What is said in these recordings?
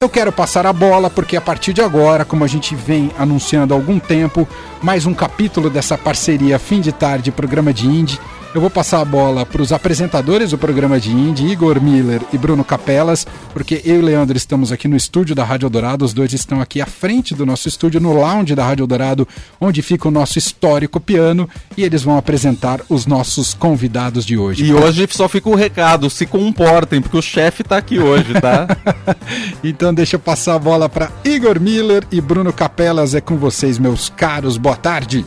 Eu quero passar a bola porque a partir de agora, como a gente vem anunciando há algum tempo, mais um capítulo dessa parceria Fim de Tarde, programa de Indie. Eu vou passar a bola para os apresentadores do programa de Indie, Igor Miller e Bruno Capelas, porque eu e Leandro estamos aqui no estúdio da Rádio Dourado, os dois estão aqui à frente do nosso estúdio, no lounge da Rádio Dourado, onde fica o nosso histórico piano, e eles vão apresentar os nossos convidados de hoje. E hoje só fica o um recado, se comportem, porque o chefe está aqui hoje, tá? então deixa eu passar a bola para Igor Miller e Bruno Capelas, é com vocês, meus caros, boa tarde.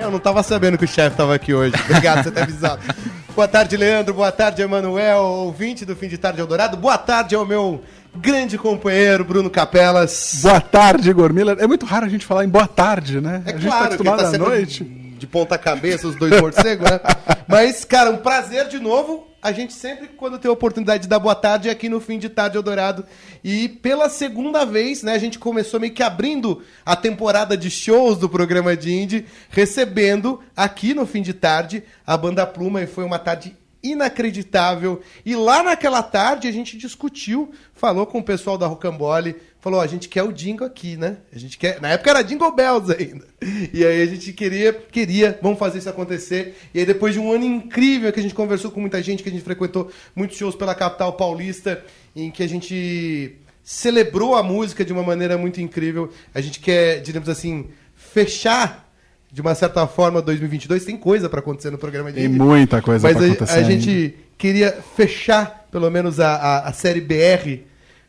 Eu não tava sabendo que o chefe tava aqui hoje. Obrigado por você ter avisado. Boa tarde, Leandro. Boa tarde, Emanuel, ouvinte do Fim de Tarde Eldorado. Boa tarde ao meu grande companheiro Bruno Capelas. Boa tarde, Igor Miller. É muito raro a gente falar em boa tarde, né? É a gente claro, tá acostumado tá à noite. De ponta cabeça, os dois morcegos, né? Mas, cara, um prazer de novo a gente sempre, quando tem a oportunidade de dar boa tarde, é aqui no fim de tarde Eldorado. E pela segunda vez, né, a gente começou meio que abrindo a temporada de shows do programa de Indie, recebendo aqui no fim de tarde a banda Pluma, e foi uma tarde inacreditável. E lá naquela tarde a gente discutiu, falou com o pessoal da Rocambole, falou: a gente quer o Jingle aqui, né? A gente quer. Na época era Jingle Bells ainda. E aí a gente queria, queria, vamos fazer isso acontecer. E aí depois de um ano incrível que a gente conversou com muita gente, que a gente frequentou muitos shows pela capital paulista, em que a gente celebrou a música de uma maneira muito incrível. A gente quer, digamos assim, fechar de uma certa forma 2022 tem coisa para acontecer no programa de Tem muita coisa para acontecer. Mas a, gente queria fechar pelo menos a, a, a série BR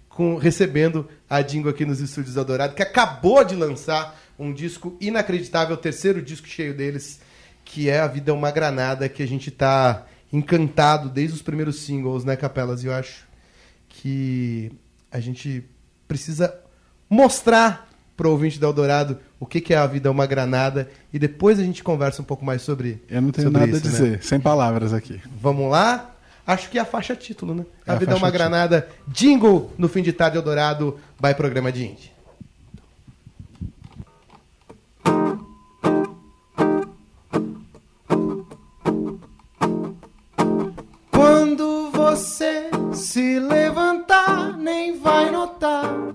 com, recebendo a Dingo aqui nos estúdios Adorado, que acabou de lançar um disco inacreditável, o terceiro disco cheio deles, que é A Vida é uma Granada, que a gente está encantado desde os primeiros singles, né, Capelas? E eu acho que a gente precisa mostrar para o ouvinte da Eldorado o que, que é A Vida é uma Granada e depois a gente conversa um pouco mais sobre Eu não tenho nada isso, a dizer, né? sem palavras aqui. Vamos lá? acho que é a faixa título, né? É a, a vida é uma granada. Jingle no fim de tarde Eldorado, vai programa de Indie. Quando você se levantar, nem vai notar.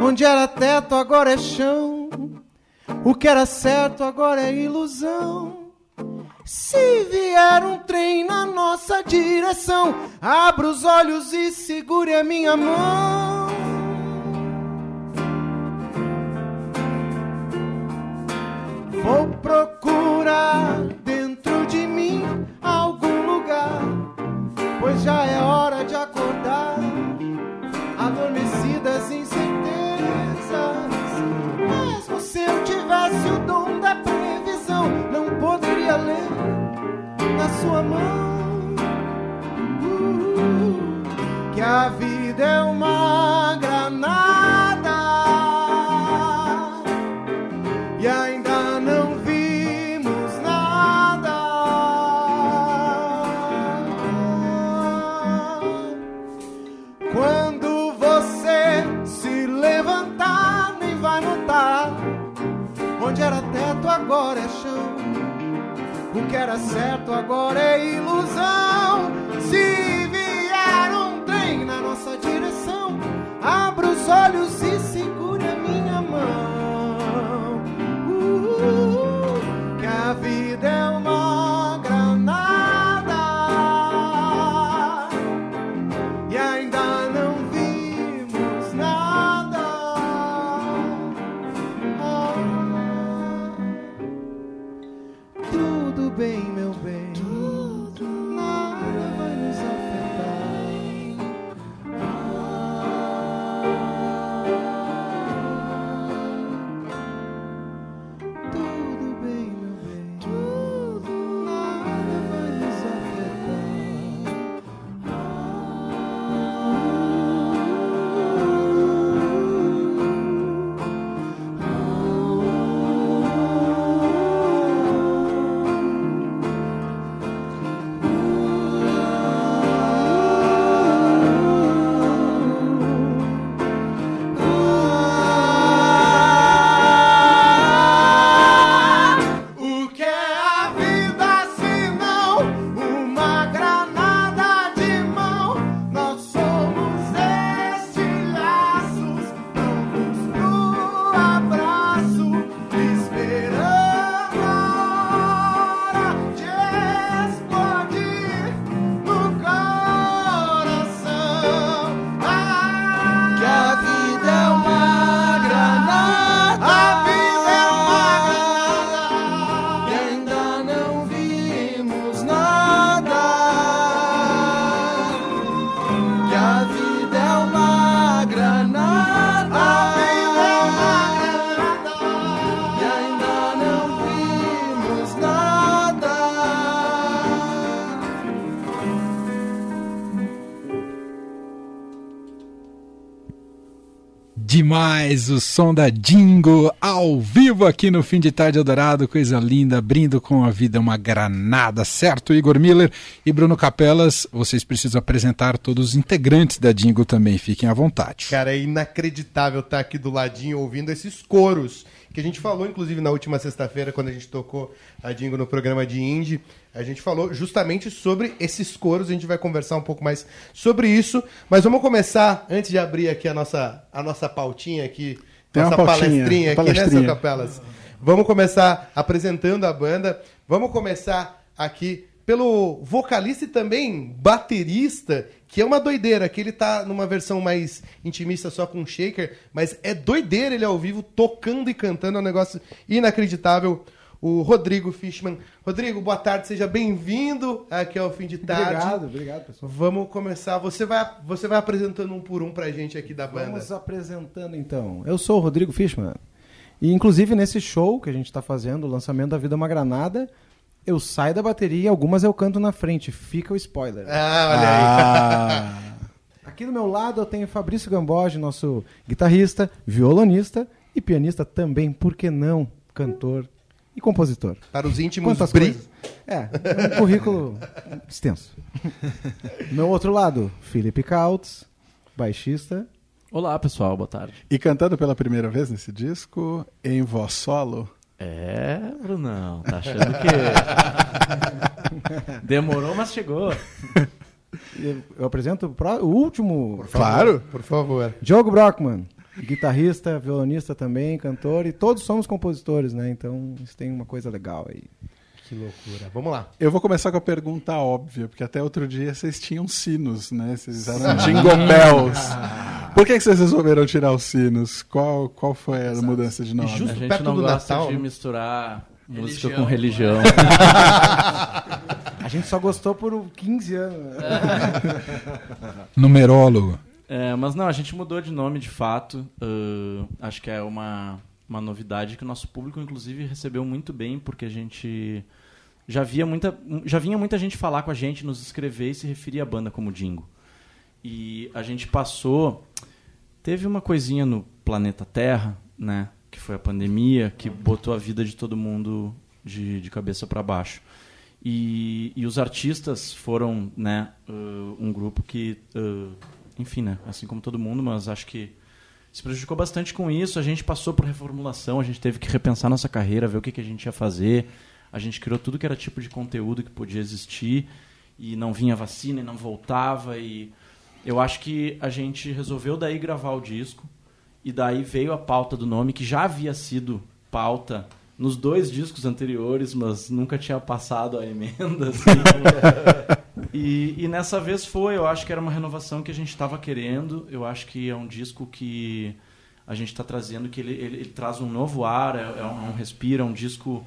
Onde era teto, agora é chão. O que era certo, agora é ilusão. Se vier um trem na nossa direção, abra os olhos e segure a minha mão. Vou procurar dentro de mim algum lugar, pois já é hora de acordar, tivesse o dom da previsão, não poderia ler na sua mão. Uh, que a vida é uma era certo agora é ilusão. O som da Dingo ao vivo aqui no Fim de Tarde Eldorado, coisa linda, abrindo com a vida uma granada, certo? Igor Miller e Bruno Capelas, vocês precisam apresentar todos os integrantes da Dingo também, fiquem à vontade. Cara, é inacreditável estar aqui do ladinho ouvindo esses coros que a gente falou, inclusive, na última sexta-feira, quando a gente tocou a Dingo no programa de Indie. A gente falou justamente sobre esses coros, a gente vai conversar um pouco mais sobre isso. Mas vamos começar, antes de abrir aqui a nossa, a nossa pautinha aqui, Tem nossa pautinha, palestrinha aqui, né, palestrinha. seu Capelas? Vamos começar apresentando a banda. Vamos começar aqui pelo vocalista e também baterista, que é uma doideira, que ele tá numa versão mais intimista só com shaker, mas é doideira ele ao vivo, tocando e cantando, é um negócio inacreditável. O Rodrigo Fishman. Rodrigo, boa tarde, seja bem-vindo aqui ao fim de tarde. Obrigado, obrigado, pessoal. Vamos começar. Você vai, você vai apresentando um por um pra gente aqui da banda. Vamos apresentando então. Eu sou o Rodrigo Fishman. E inclusive nesse show que a gente está fazendo, o lançamento da Vida é uma Granada, eu saio da bateria e algumas eu canto na frente. Fica o spoiler. Ah, olha aí. Ah, Aqui do meu lado eu tenho Fabrício Gamboge, nosso guitarrista, violonista e pianista também, por que não, cantor e compositor. Para os íntimos, Quantas Bri. coisas? É, um currículo extenso. Meu outro lado, Felipe Kautz, baixista. Olá, pessoal, boa tarde. E cantando pela primeira vez nesse disco, em voz solo. É, Brunão, tá achando que. Demorou, mas chegou. Eu apresento o pró- o último, Claro. Por favor. Diogo Brockman, guitarrista, violonista também, cantor, e todos somos compositores, né? Então isso tem uma coisa legal aí. Que loucura. Vamos lá. Eu vou começar com a pergunta óbvia, porque até outro dia vocês tinham sinos, né? Vocês eram jingle bells. Por que que vocês resolveram tirar os sinos? Qual, qual foi a mudança de nome? justo- A gente perto não do gosta Natal, de né? misturar música Religião. com religião. A gente só gostou por 15 anos. né? numerólogo. É, mas não, a gente mudou de nome de fato. Ahn, acho que é uma, uma novidade que o nosso público, inclusive, recebeu muito bem, porque a gente já via muita. Já vinha muita gente falar com a gente, nos escrever e se referir à banda como Dingo. E a gente passou. Teve uma coisinha no planeta Terra, né? Que foi a pandemia, que botou a vida de todo mundo de, de cabeça para baixo. E, e os artistas foram, né, uh, um grupo que, uh, enfim, né, assim como todo mundo, mas acho que se prejudicou bastante com isso. A gente passou por reformulação, a gente teve que repensar nossa carreira, ver o que, que a gente ia fazer. A gente criou tudo que era tipo de conteúdo que podia existir e não vinha vacina e não voltava. E eu acho que a gente resolveu daí gravar o disco e daí veio a pauta do nome que já havia sido pauta nos dois discos anteriores, mas nunca tinha passado a emenda. assim. e, e nessa vez foi, eu acho que era uma renovação que a gente estava querendo. Eu acho que é um disco que a gente está trazendo, que ele, ele, ele traz um novo ar, é, é um, um respiro, é um disco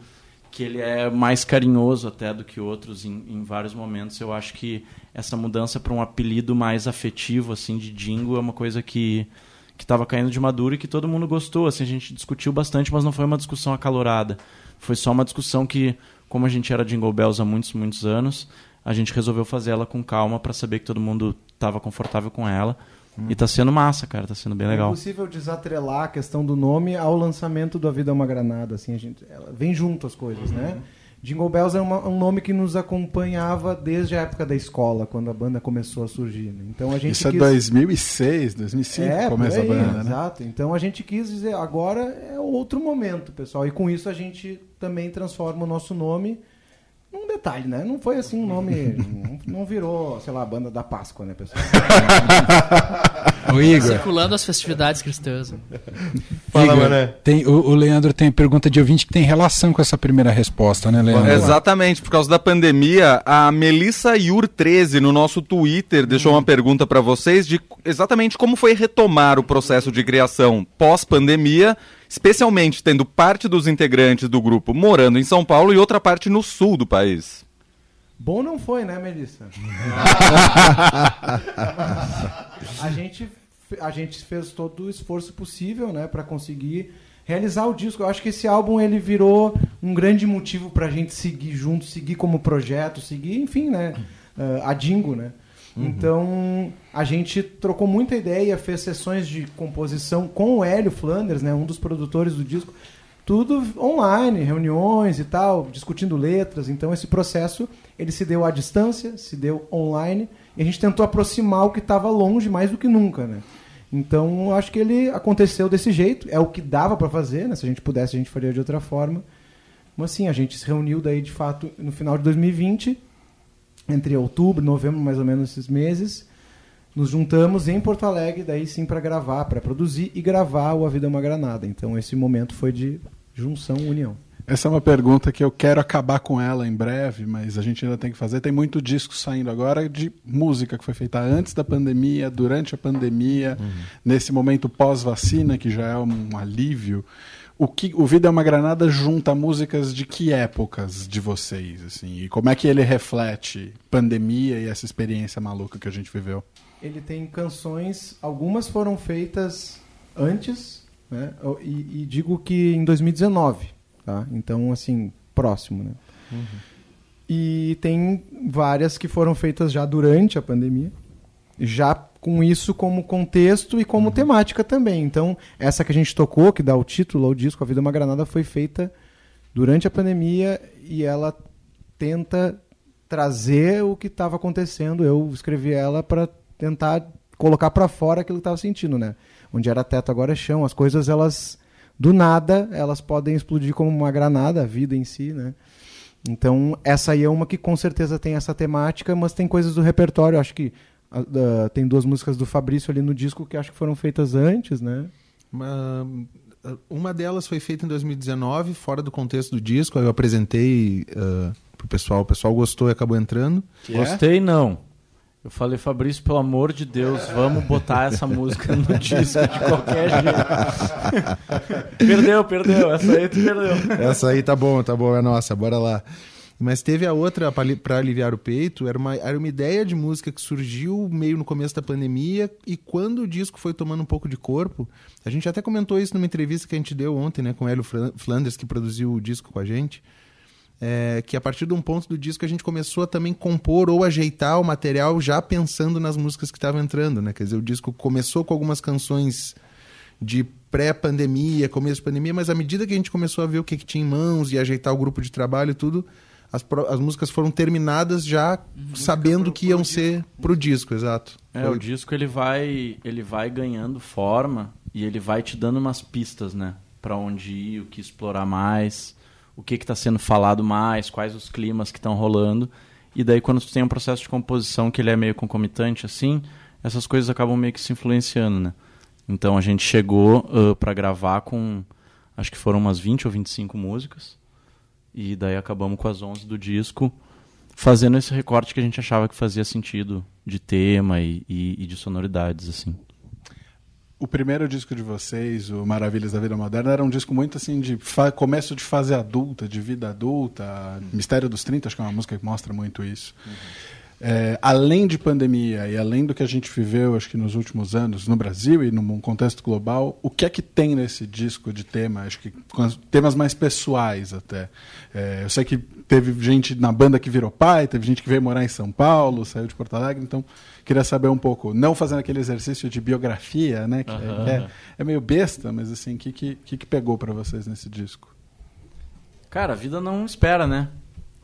que ele é mais carinhoso até do que outros em, em vários momentos. Eu acho que essa mudança para um apelido mais afetivo, assim, de Dingo, é uma coisa que que estava caindo de maduro e que todo mundo gostou. Assim, a gente discutiu bastante, mas não foi uma discussão acalorada. Foi só uma discussão que, como a gente era Jingle Bells há muitos, muitos anos, a gente resolveu fazer ela com calma para saber que todo mundo estava confortável com ela. E tá sendo massa, cara, tá sendo bem É legal. impossível desatrelar a questão do nome ao lançamento do A Vida é uma Granada. Assim, a gente, ela vem junto as coisas, né? Jingle Bells é uma- um nome que nos acompanhava desde a época da escola, quando a banda começou a surgir. né? Então a gente Isso é quis... 2006, 2005 É, começa a aí, banda, né? Exato. Então a gente quis dizer, agora é outro momento, pessoal. E com isso a gente também transforma o nosso nome num detalhe, né? Não foi assim um nome. não, não virou, sei lá, a banda da Páscoa, né, pessoal? Ô Igor, Circulando as festividades cristãs. Fala, Igor, Mané. tem, o, o Leandro tem pergunta de ouvinte que tem relação com essa primeira resposta, né, Leandro? Exatamente, por causa da pandemia, a Melissa Yur13 no nosso Twitter deixou uma pergunta para vocês de exatamente como foi retomar o processo de criação pós-pandemia, especialmente tendo parte dos integrantes do grupo morando em São Paulo e outra parte no sul do país. Bom não foi, né, Melissa? a, gente, a gente fez todo o esforço possível, né, para conseguir realizar o disco. Eu acho que esse álbum ele virou um grande motivo pra gente seguir junto, seguir como projeto, seguir, enfim, né, eh, a Dingo, né? Então a gente trocou muita ideia, fez sessões de composição com o Hélio Flanders, né, um dos produtores do disco, tudo online, reuniões e tal, discutindo letras. Então esse processo ele se deu à distância, se deu online e a gente tentou aproximar o que estava longe mais do que nunca, né? Então acho que ele aconteceu desse jeito, é o que dava para fazer, né? Se a gente pudesse a gente faria de outra forma. Mas sim, a gente se reuniu daí de fato no final de 2020 entre outubro, novembro, mais ou menos esses meses, nos juntamos em Porto Alegre, daí sim para gravar, para produzir e gravar o A Vida é uma Granada. Então esse momento foi de junção, união. Essa é uma pergunta que eu quero acabar com ela em breve, mas a gente ainda tem que fazer. Tem muito disco saindo agora de música que foi feita antes da pandemia, durante a pandemia, uhum. nesse momento pós-vacina, que já é um alívio. O, que, o Vida é uma Granada junta músicas de que épocas de vocês? assim E como é que ele reflete pandemia e essa experiência maluca que a gente viveu? Ele tem canções, algumas foram feitas antes, né? e, e digo que em 2019 Tá? Então, assim, próximo. Né? Uhum. E tem várias que foram feitas já durante a pandemia, já com isso como contexto e como uhum. temática também. Então, essa que a gente tocou, que dá o título ao disco A Vida é uma Granada, foi feita durante a pandemia e ela tenta trazer o que estava acontecendo. Eu escrevi ela para tentar colocar para fora aquilo que estava sentindo, né? Onde era teto, agora é chão. As coisas, elas do nada elas podem explodir como uma granada, a vida em si, né? Então, essa aí é uma que com certeza tem essa temática, mas tem coisas do repertório. Acho que uh, tem duas músicas do Fabrício ali no disco que acho que foram feitas antes, né? Uma, uma delas foi feita em 2019, fora do contexto do disco. Eu apresentei uh, pro pessoal, o pessoal gostou e acabou entrando. Gostei, não. Eu falei, Fabrício, pelo amor de Deus, vamos botar essa música no disco de qualquer jeito. perdeu, perdeu. Essa aí tu perdeu. Essa aí tá bom, tá bom, é nossa, bora lá. Mas teve a outra para aliviar o peito, era uma, era uma ideia de música que surgiu meio no começo da pandemia e quando o disco foi tomando um pouco de corpo, a gente até comentou isso numa entrevista que a gente deu ontem, né, com o Hélio Flanders, que produziu o disco com a gente é, que a partir de um ponto do disco a gente começou a também compor ou ajeitar o material já pensando nas músicas que estavam entrando, né? Quer dizer, o disco começou com algumas canções de pré-pandemia, começo de pandemia, mas à medida que a gente começou a ver o que, que tinha em mãos e ajeitar o grupo de trabalho e tudo, as, as músicas foram terminadas já uhum. sabendo que iam ser disco. pro disco, exato. É, Foi... o disco ele vai, ele vai ganhando forma e ele vai te dando umas pistas, né? Para onde ir, o que explorar mais o que está sendo falado mais, quais os climas que estão rolando. E daí quando tu tem um processo de composição que ele é meio concomitante assim, essas coisas acabam meio que se influenciando, né? Então a gente chegou uh, para gravar com acho que foram umas 20 ou 25 músicas. E daí acabamos com as 11 do disco, fazendo esse recorte que a gente achava que fazia sentido de tema e, e, e de sonoridades assim o primeiro disco de vocês, o Maravilhas da Vida Moderna, era um disco muito assim de começo de fase adulta, de vida adulta. Uhum. Mistério dos 30, acho que é uma música que mostra muito isso. Uhum. É, além de pandemia e além do que a gente viveu, acho que nos últimos anos, no Brasil e num contexto global, o que é que tem nesse disco de tema? Acho que temas mais pessoais até. É, eu sei que teve gente na banda que virou pai, teve gente que veio morar em São Paulo, saiu de Porto Alegre, então queria saber um pouco, não fazendo aquele exercício de biografia, né? Que, uhum. é, é, meio besta, mas assim, o que, que, que pegou para vocês nesse disco? Cara, a vida não espera, né?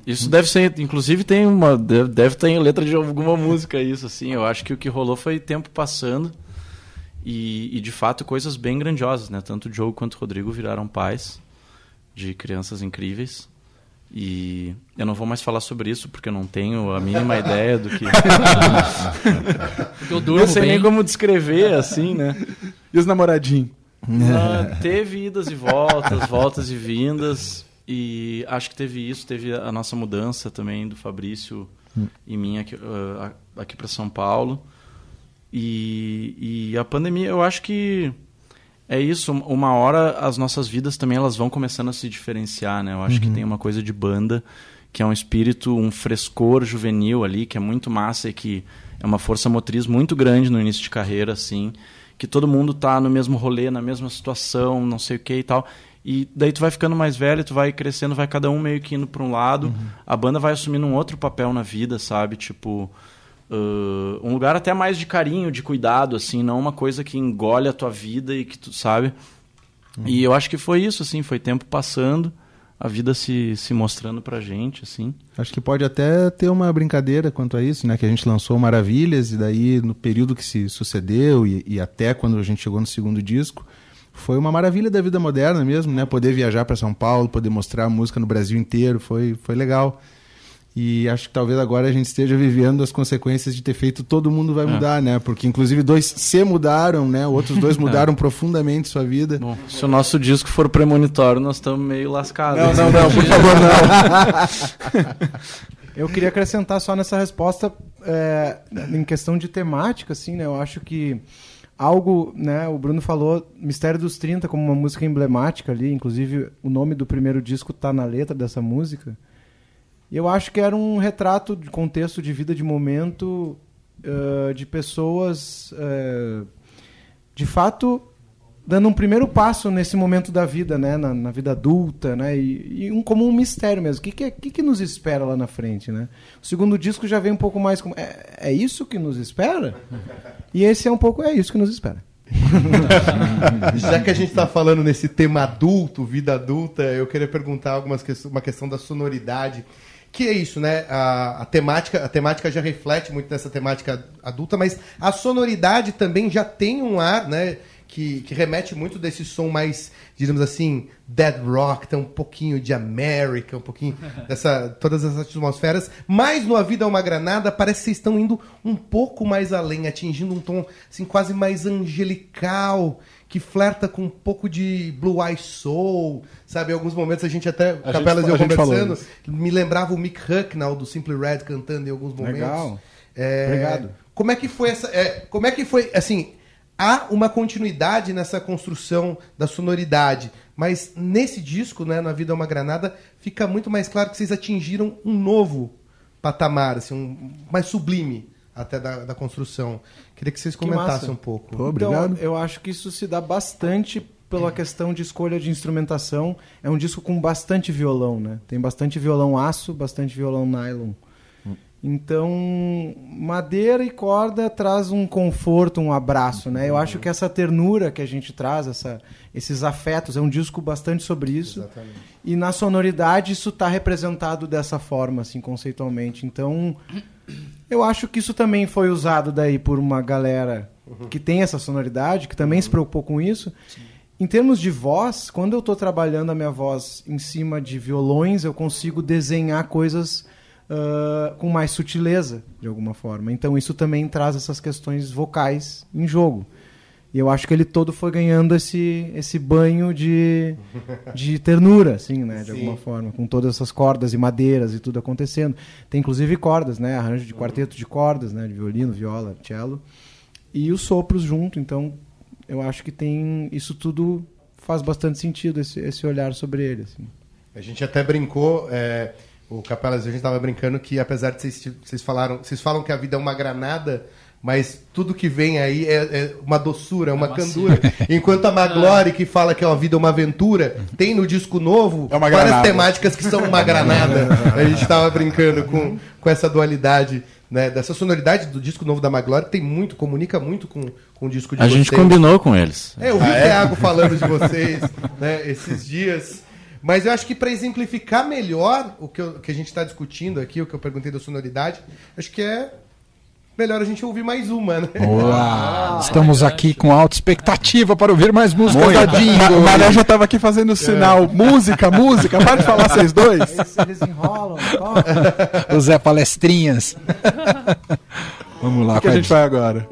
Isso deve ser, inclusive tem uma, deve, deve ter letra de alguma música isso, assim. Eu acho que o que rolou foi tempo passando e, e de fato coisas bem grandiosas, né? Tanto o Joe quanto o Rodrigo viraram pais de crianças incríveis. E eu não vou mais falar sobre isso porque eu não tenho a mínima ideia do que. eu não sei bem. nem como descrever assim, né? E os namoradinhos? Uh, teve idas e voltas, voltas e vindas. E acho que teve isso, teve a nossa mudança também do Fabrício hum. e minha aqui, uh, aqui para São Paulo. E, e a pandemia, eu acho que é isso, uma hora as nossas vidas também elas vão começando a se diferenciar, né? Eu acho uhum. que tem uma coisa de banda que é um espírito, um frescor juvenil ali, que é muito massa e que é uma força motriz muito grande no início de carreira, assim, que todo mundo tá no mesmo rolê, na mesma situação, não sei o que e tal. E daí tu vai ficando mais velho, tu vai crescendo, vai cada um meio que indo para um lado. Uhum. A banda vai assumindo um outro papel na vida, sabe? Tipo, Uh, um lugar até mais de carinho, de cuidado, assim, não uma coisa que engole a tua vida e que tu sabe. E eu acho que foi isso, assim, foi tempo passando, a vida se, se mostrando pra gente, assim. Acho que pode até ter uma brincadeira quanto a isso, né? Que a gente lançou Maravilhas e daí no período que se sucedeu e, e até quando a gente chegou no segundo disco, foi uma maravilha da vida moderna mesmo, né? Poder viajar para São Paulo, poder mostrar a música no Brasil inteiro, foi, foi legal. E acho que talvez agora a gente esteja vivendo as consequências de ter feito Todo Mundo Vai Mudar, né? Porque inclusive dois se mudaram, né? Outros dois mudaram profundamente sua vida. Bom, se o nosso disco for premonitório, nós estamos meio lascados. Não, não, não, por favor, não. Eu queria acrescentar só nessa resposta é, em questão de temática, assim, né? Eu acho que algo, né? O Bruno falou Mistério dos 30 como uma música emblemática ali, inclusive o nome do primeiro disco tá na letra dessa música. E eu acho que era um retrato de contexto de vida de momento uh, de pessoas, uh, de fato, dando um primeiro passo nesse momento da vida, né, na, na vida adulta, né, e, e, um, como um mistério mesmo. O que, que, é, que, que nos espera lá na frente, né? O segundo disco já vem um pouco mais como é, é isso que nos espera? E esse é um pouco é isso que nos espera. Já que a gente está falando nesse tema adulto, vida adulta, eu queria perguntar algumas uma questão da sonoridade que é isso, né? A, a, temática, a temática já reflete muito dessa temática adulta, mas a sonoridade também já tem um ar, né? Que, que remete muito desse som mais, digamos assim, dead rock, tem um pouquinho de América, um pouquinho dessa todas essas atmosferas. Mas no A Vida é uma Granada parece que vocês estão indo um pouco mais além, atingindo um tom assim quase mais angelical que flerta com um pouco de Blue Eye Soul, sabe? Em alguns momentos a gente até, A Capelas e eu gente- gente falou conversando, me lembrava o Mick Hucknall do Simple Red cantando em alguns momentos. Legal. É, Obrigado. Como é que foi essa... é, como é que foi, assim... Há uma continuidade nessa construção da sonoridade, mas nesse disco, né, Na Vida é uma Granada, fica muito mais claro que vocês atingiram um novo patamar, assim, um mais sublime até da, da construção. Queria que vocês Que comentassem massa. um pouco. Pô, obrigado. Então, eu acho que isso se dá bastante pela questão de escolha de instrumentação. É um disco com bastante violão, né? Tem bastante violão aço, bastante violão nylon. Então, madeira e corda traz um conforto, um abraço, né? Eu acho que essa ternura que a gente traz, essa, esses afetos, é um disco bastante sobre isso. E na sonoridade isso está representado dessa forma, assim, conceitualmente. Então, eu acho que isso também foi usado daí por uma galera que tem essa sonoridade, que também se preocupou com isso. Em termos de voz, quando eu estou trabalhando a minha voz em cima de violões, eu consigo desenhar coisas ah, com mais sutileza, de alguma forma. Então isso também traz essas questões vocais em jogo. E eu acho que ele todo foi ganhando esse, esse banho de, de ternura, assim, né? De Sim. alguma forma, com todas essas cordas e madeiras e tudo acontecendo. Tem inclusive cordas, né? Arranjo de quarteto de cordas, né? De violino, viola, cello. E os sopros junto, então eu acho que tem. Isso tudo faz bastante sentido, esse, esse olhar sobre ele. Assim. A gente até brincou, é, o Capelas, a gente estava brincando que apesar de vocês, vocês falaram, vocês falam que a vida é uma granada, mas tudo que vem aí é, é uma doçura, é uma candura. Enquanto a Maglore, que fala que a vida é uma aventura, tem no disco novo É uma várias granada. temáticas que são uma granada. A gente estava brincando com, com essa dualidade, né, dessa sonoridade do disco novo da Maglore, que tem muito, comunica muito com, com o disco de A vocês. gente combinou com eles. É, eu vi o Thiago falando de vocês né, esses dias. Mas eu acho que para exemplificar melhor o que, eu- que a gente está discutindo aqui, o que eu perguntei da sonoridade, acho que é melhor a gente ouvir mais uma, né? Boa! Estamos aqui com alta expectativa para ouvir mais músicas da Ma Dingo. Maré já tava aqui fazendo o sinal. Música, música. Para de falar vocês dois. Eles, eles enrolam. O Zé Palestrinhas. Vamos lá, O que a gente vai agora?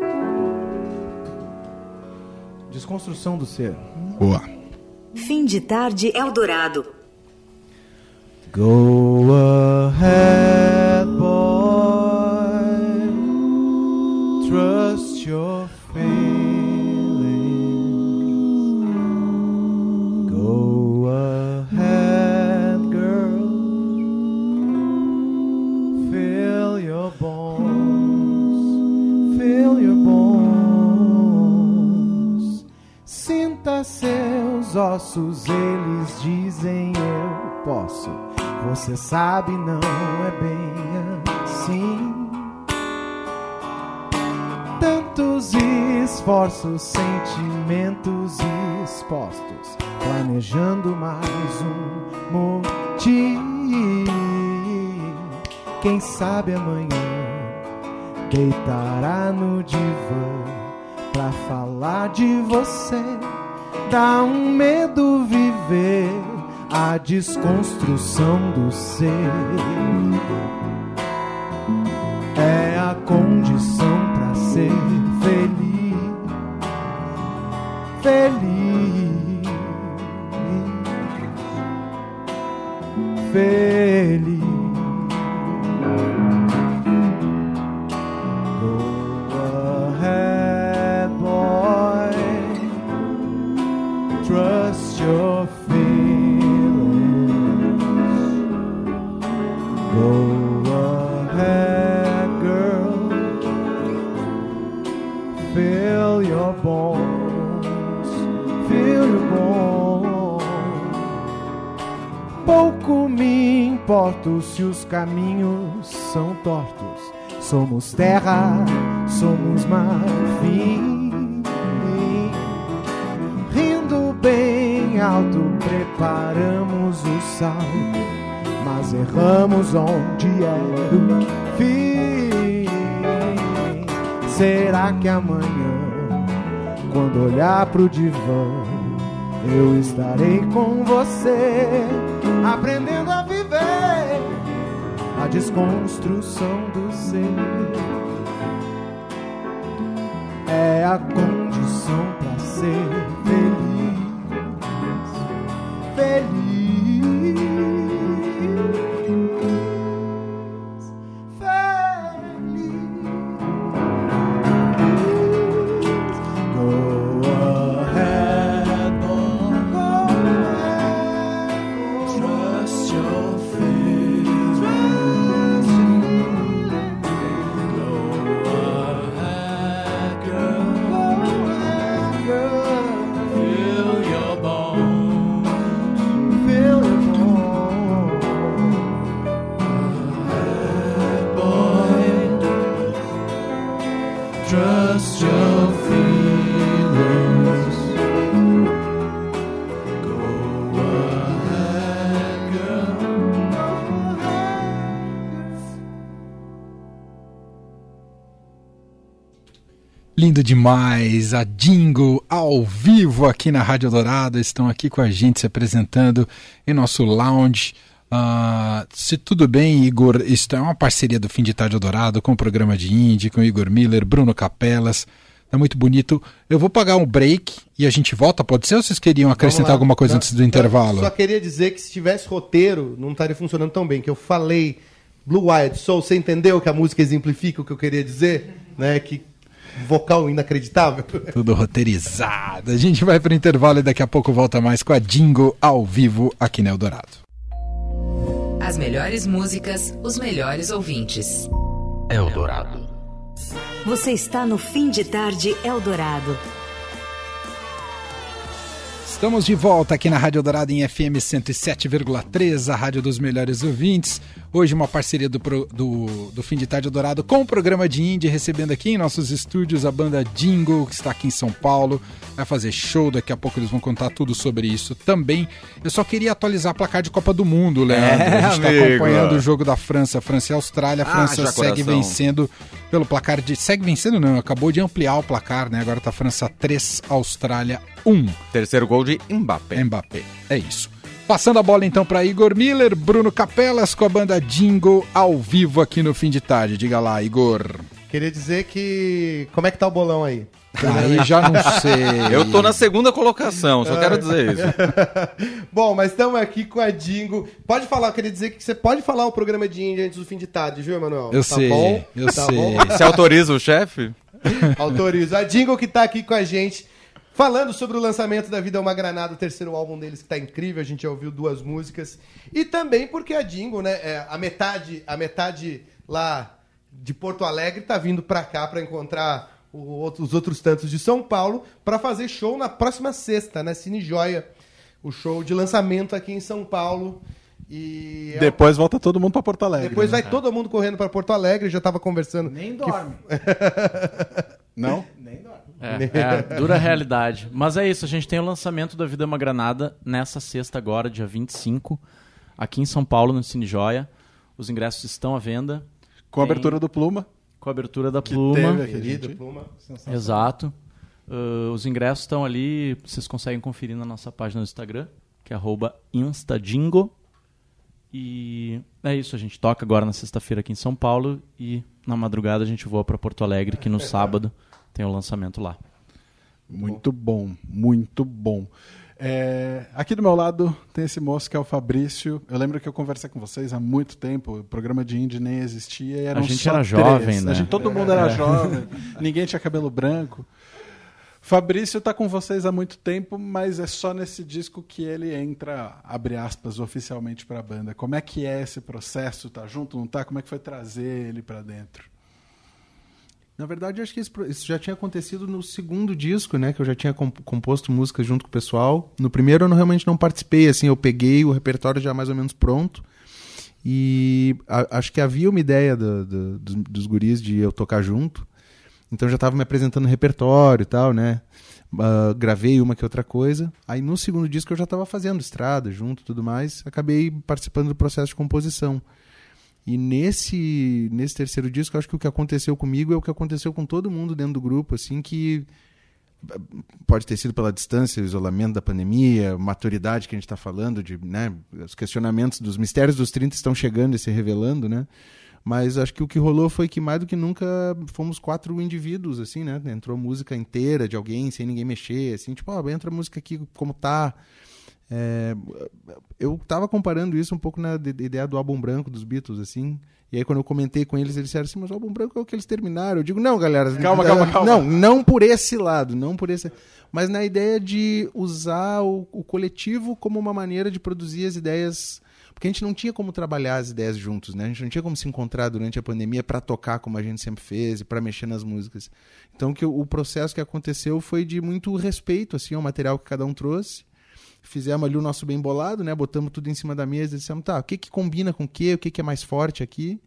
Desconstrução do ser. Boa. Fim de tarde Eldorado. Go ahead, boy. Trust your feelings. Go ahead, girl. Feel your bones. Feel your bones. Sinta seus ossos, eles dizem eu posso. Você sabe, não é bem assim. Tantos esforços, sentimentos expostos, planejando mais um motivo. Quem sabe amanhã deitará no divã pra falar de você. Dá um medo viver a desconstrução do ser. É a Feliz. Se os caminhos são tortos. Somos terra, somos marfim. Rindo bem alto, preparamos o salto. Mas erramos onde era o fim. Será que amanhã, quando olhar pro divã, eu estarei com você, aprendendo desconstrução do ser. É a condição para ser feliz. Feliz. Lindo demais, a Dingo ao vivo aqui na Rádio Dourado, estão aqui com a gente se apresentando em nosso lounge. Ah, se tudo bem, Igor, isto é uma parceria do Fim de Tarde Dourado com o programa de Indie, com Igor Miller, Bruno Capelas. É muito bonito. Eu vou pagar um break e a gente volta, pode ser? Ou vocês queriam acrescentar alguma coisa antes do intervalo? Só queria dizer que se tivesse roteiro, não estaria funcionando tão bem. Que eu falei Blue Wild Soul, você entendeu que a música exemplifica o que eu queria dizer? Né? Que vocal inacreditável. Tudo roteirizado. A gente vai para o intervalo e daqui a pouco volta mais com a Dingo ao vivo aqui no Eldorado. As melhores músicas, os melhores ouvintes. Eldorado. Você está no Fim de Tarde Eldorado. Estamos de volta aqui na Rádio Dourado em FM 107,3, a rádio dos melhores ouvintes. Hoje uma parceria do, do, do Fim de Tarde Dourado com o programa de Indie, recebendo aqui em nossos estúdios a banda Jingle, que está aqui em São Paulo. Vai fazer show, daqui a pouco eles vão contar tudo sobre isso também. Eu só queria atualizar a placar de Copa do Mundo, Leandro. É, a gente está acompanhando o jogo da França, França e Austrália. A Ah, França já segue coração. vencendo pelo placar de... Segue vencendo não, acabou de ampliar o placar, né? Agora tá França 3, Austrália 1. Terceiro gol de Mbappé. Mbappé. É isso. Passando a bola então para Igor Miller, Bruno Capelas com a banda Jingle ao vivo aqui no fim de tarde. Diga lá, Igor. Queria dizer que. Como é que tá o bolão aí? Aí já não sei. Eu tô na segunda colocação, só quero dizer isso. Bom, mas estamos aqui com a Dingo. Pode falar, eu queria dizer que você pode falar o programa de Índia antes do fim de tarde, viu, Emanuel? Eu tá sei, bom? eu tá sei. Bom? Você autoriza o chefe? Autorizo. A Jingle que tá aqui com a gente, falando sobre o lançamento da Vida é uma Granada, o terceiro álbum deles que tá incrível, a gente já ouviu duas músicas. E também porque a Jingle, né, é, a metade, a metade lá de Porto Alegre tá vindo pra cá pra encontrar outro- os outros tantos de São Paulo pra fazer show na próxima sexta, né, Cine Joia, o show de lançamento aqui em São Paulo. E é- Depois volta todo mundo pra Porto Alegre. depois né? vai todo mundo correndo pra Porto Alegre, já tava conversando. Nem que dorme. É, é a dura realidade. Mas é isso, a gente tem o lançamento da Vida é uma Granada nessa sexta agora, dia 25, aqui em São Paulo, no Cine Joia. Os ingressos estão à venda. Com a Tem- abertura do Pluma. Com a abertura da Que Pluma. teve aqui, Querido, gente. pluma. Exato. Uh, os ingressos estão ali, vocês conseguem conferir na nossa página no Instagram, que é arroba instadingo. E é isso, a gente toca agora na sexta-feira aqui em São Paulo e na madrugada a gente voa para Porto Alegre, que no sábado tem o lançamento lá. Muito bom, muito bom. É, aqui do meu lado tem esse moço que é o Fabrício. Eu lembro que eu conversei com vocês há muito tempo. O programa de indie nem existia. E eram A gente era três. jovem, né? A gente, todo mundo era jovem. Ninguém tinha cabelo branco. Fabrício está com vocês há muito tempo, mas é só nesse disco que ele entra, abre aspas, oficialmente para a banda. Como é que é esse processo? Tá junto, não tá? Como é que foi trazer ele para dentro? Na verdade, acho que isso, já tinha acontecido no segundo disco, né? Que eu já tinha comp- composto músicas junto com o pessoal. No primeiro eu não- realmente não participei, assim, eu peguei o repertório já mais ou menos pronto. E a- acho que havia uma ideia do- do- dos, dos guris de eu tocar junto. Então já estava me apresentando repertório e tal, né? Ah, gravei uma que outra coisa. Aí no segundo disco eu já estava fazendo estrada junto tudo mais. Acabei participando do processo de composição. E nesse, nesse terceiro disco, acho que o que aconteceu comigo é o que aconteceu com todo mundo dentro do grupo, assim, que eh, pode ter sido pela distância, o isolamento da pandemia, maturidade que a gente está falando, de, né, os questionamentos dos mistérios dos 30 estão chegando e se revelando, né? Mas acho que o que rolou foi que mais do que nunca fomos quatro indivíduos, assim, né? Entrou música inteira de alguém, sem ninguém mexer, assim, tipo, ó, entra a música aqui como tá. É, eu tava comparando isso um pouco na de- de ideia do álbum branco dos Beatles, assim. E aí, quando eu comentei com eles, eles disseram assim: Mas o álbum branco é o que eles terminaram. Eu digo: Não, galera. Calma, calma, calma. Não, não por esse lado. Não por esse. Mas na ideia de usar o, o coletivo como uma maneira de produzir as ideias. Porque a gente não tinha como trabalhar as ideias juntos, né? A gente não tinha como se encontrar durante a pandemia para tocar como a gente sempre fez e para mexer nas músicas. Então, que o, o processo que aconteceu foi de muito respeito assim ao material que cada um trouxe fizemos ali o nosso bem bolado, né? Botamos tudo em cima da mesa e dissemos, tá, o que que combina com o quê? O que que é mais forte aqui?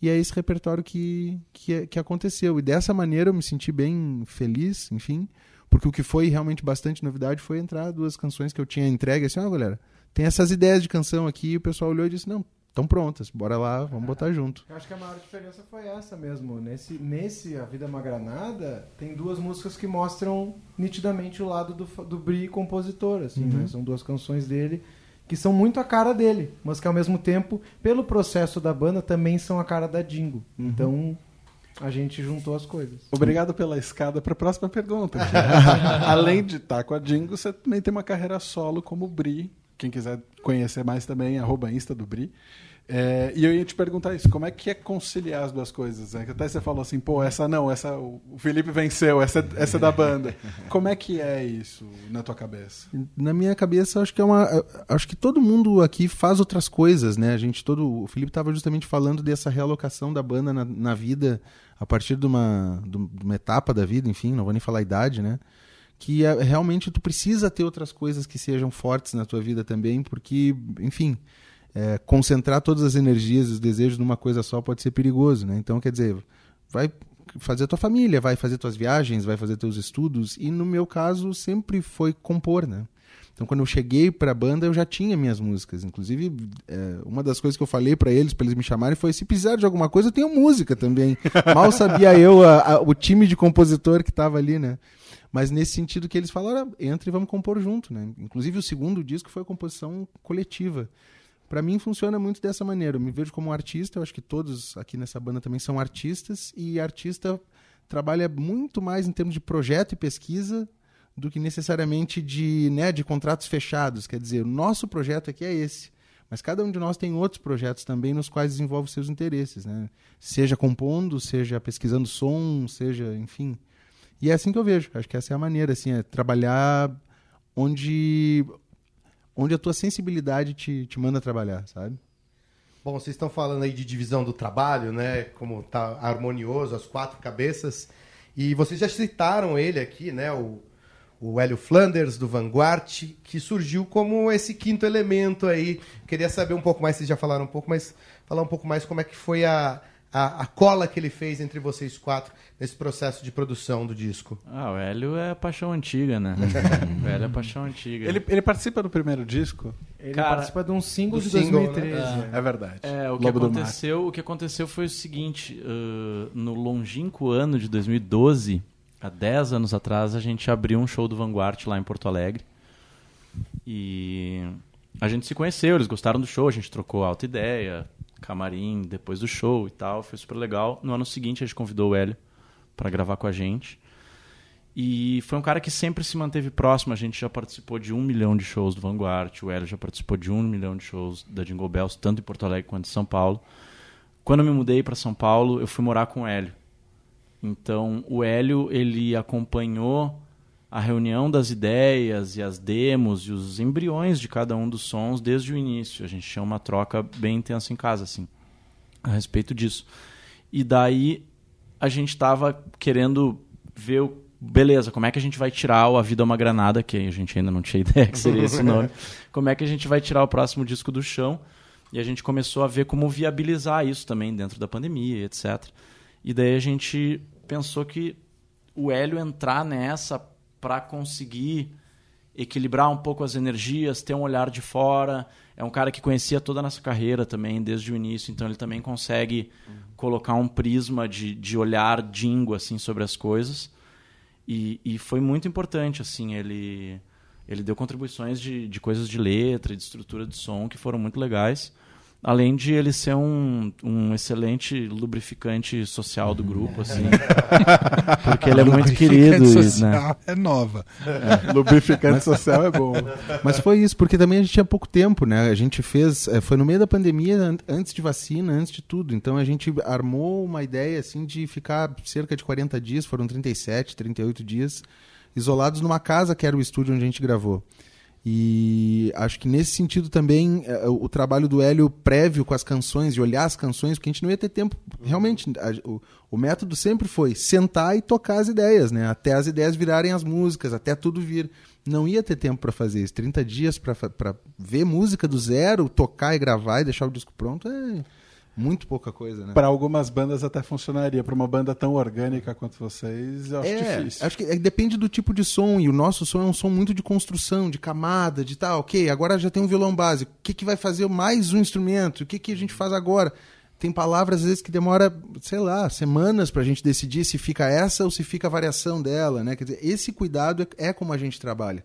E é esse repertório que, que, que aconteceu. E dessa maneira eu me senti bem feliz, enfim, porque o que foi realmente bastante novidade foi entrar duas canções que eu tinha entregue, assim, ó, galera, tem essas ideias de canção aqui, e o pessoal olhou e disse, não, estão prontas, bora lá, vamos botar junto. Eu acho que a maior diferença foi essa mesmo. Nesse, nesse A Vida é uma Granada, tem duas músicas que mostram nitidamente o lado do, do Bri compositor. Assim, né? São duas canções dele que são muito a cara dele, mas que ao mesmo tempo, pelo processo da banda, também são a cara da Dingo. Então a gente juntou as coisas. Obrigado pela escada para a próxima pergunta. Além de estar com a Dingo, você também tem uma carreira solo como Bri. Quem quiser conhecer mais também, arroba Insta do Bri. É, e eu ia te perguntar isso, como é que é conciliar as duas coisas? né? Até você falou assim, pô, essa não, essa o Felipe venceu, essa, essa é da banda. Como é que é isso na tua cabeça? Na minha cabeça, acho que é uma. Acho que todo mundo aqui faz outras coisas, né? A gente todo. O Felipe estava justamente falando dessa realocação da banda na, na vida a partir de uma, de uma etapa da vida, enfim, não vou nem falar a idade, né? Que é, realmente tu precisa ter outras coisas que sejam fortes na tua vida também, porque, enfim, é, concentrar todas as energias e os desejos numa coisa só pode ser perigoso, né? Então, quer dizer, vai fazer tua família, vai fazer tuas viagens, vai fazer teus estudos, e no meu caso sempre foi compor, né? Então, quando eu cheguei para a banda, eu já tinha minhas músicas. Inclusive, é, uma das coisas que eu falei para eles, para eles me chamarem, foi: se precisar de alguma coisa, eu tenho música também. Mal sabia eu a- a- o time de compositor que estava ali, né? Mas nesse sentido que eles falaram, entra e vamos compor junto, né? Inclusive, o segundo disco foi composição coletiva. Para mim funciona muito dessa maneira. Eu me vejo como um artista, eu acho que todos aqui nessa banda também são artistas e artista trabalha muito mais em termos de projeto e pesquisa do que necessariamente de, né, de contratos fechados. Quer dizer, o nosso projeto aqui é esse. Mas cada um de nós tem outros projetos também nos quais desenvolve seus interesses, né? Seja compondo, seja pesquisando som, seja, enfim. E é assim que eu vejo. Acho que essa é a maneira, assim, é trabalhar onde onde a tua sensibilidade te, te manda trabalhar, sabe? Bom, vocês estão falando aí de divisão do trabalho, né? Como tá harmonioso, as quatro cabeças. E vocês já citaram ele aqui, né? O, o Hélio Flanders, do Vanguard, que surgiu como esse quinto elemento aí. Queria saber um pouco mais, vocês já falaram um pouco, mas falar um pouco mais como é que foi a, a, a cola que ele fez entre vocês quatro nesse processo de produção do disco? Ah, o Hélio é paixão antiga, né? o Hélio é paixão antiga. Ele, ele participa do primeiro disco? Ele Cara, participa de um single de single, 2013. É verdade. É, o que, Lobo aconteceu, o que aconteceu foi o seguinte: uh, no longínquo ano de 2012, há 10 anos atrás, a gente abriu um show do Vanguard lá em Porto Alegre. E a gente se conheceu, eles gostaram do show, a gente trocou alta ideia, camarim depois do show e tal, foi super legal. No ano seguinte, a gente convidou o Hélio para gravar com a gente. E foi um cara que sempre se manteve próximo. A gente já participou de um milhão de shows do Vanguard. O Hélio já participou de um milhão de shows da Jingle Bells, tanto em Porto Alegre quanto em São Paulo. Quando eu me mudei para São Paulo, eu fui morar com o Hélio. Então, o Hélio, ele acompanhou a reunião das ideias e as demos e os embriões de cada um dos sons desde o início. A gente tinha uma troca bem intensa em casa, assim, a respeito disso. E daí a gente estava querendo ver o beleza, como é que a gente vai tirar o A Vida é uma Granada, que a gente ainda não tinha ideia que seria esse nome. Como é que a gente vai tirar o próximo disco do chão? E a gente começou a ver como viabilizar isso também dentro da pandemia, etc. E daí a gente pensou que o Hélio entrar nessa para conseguir equilibrar um pouco as energias, ter um olhar de fora. É um cara que conhecia toda a nossa carreira também, desde o início, então ele também consegue colocar um prisma de, de olhar dingo assim, sobre as coisas. E, e foi muito importante, assim, ele, ele deu contribuições de, de coisas de letra, de estrutura de som que foram muito legais. Além de ele ser um, um excelente lubrificante social do grupo, assim. porque ele é muito querido. e, social né? é nova. Lubrificante social é bom. Mas foi isso, porque também a gente tinha pouco tempo, né? A gente fez. eh, Foi no meio da pandemia, an- antes de vacina, antes de tudo. Então a gente armou uma ideia, assim, de ficar cerca de 40 dias, foram 37, 38 dias, isolados numa casa que era o estúdio onde a gente gravou. E acho que nesse sentido também eh, o o trabalho do Hélio prévio com as canções e olhar as canções, porque a gente não ia ter tempo. Realmente, a- o, o método sempre foi sentar e tocar as ideias, né? Até as ideias virarem as músicas, até tudo vir. Não ia ter tempo para fazer isso. 30 dias para ver música do zero, tocar e gravar e deixar o disco pronto é muito pouca coisa, né? Para algumas bandas até funcionaria. Para uma banda tão orgânica quanto vocês, eu acho é, difícil. Acho que é, depende do tipo de som. E o nosso som é um som muito de construção, de camada, de tal. Ok, agora já tem um violão básico. O que, que vai fazer mais um instrumento? O que, que a gente faz agora? Tem palavras, às vezes, que demora, sei lá, semanas pra gente decidir se fica essa ou se fica a variação dela, né? Quer dizer, esse cuidado é, é como a gente trabalha.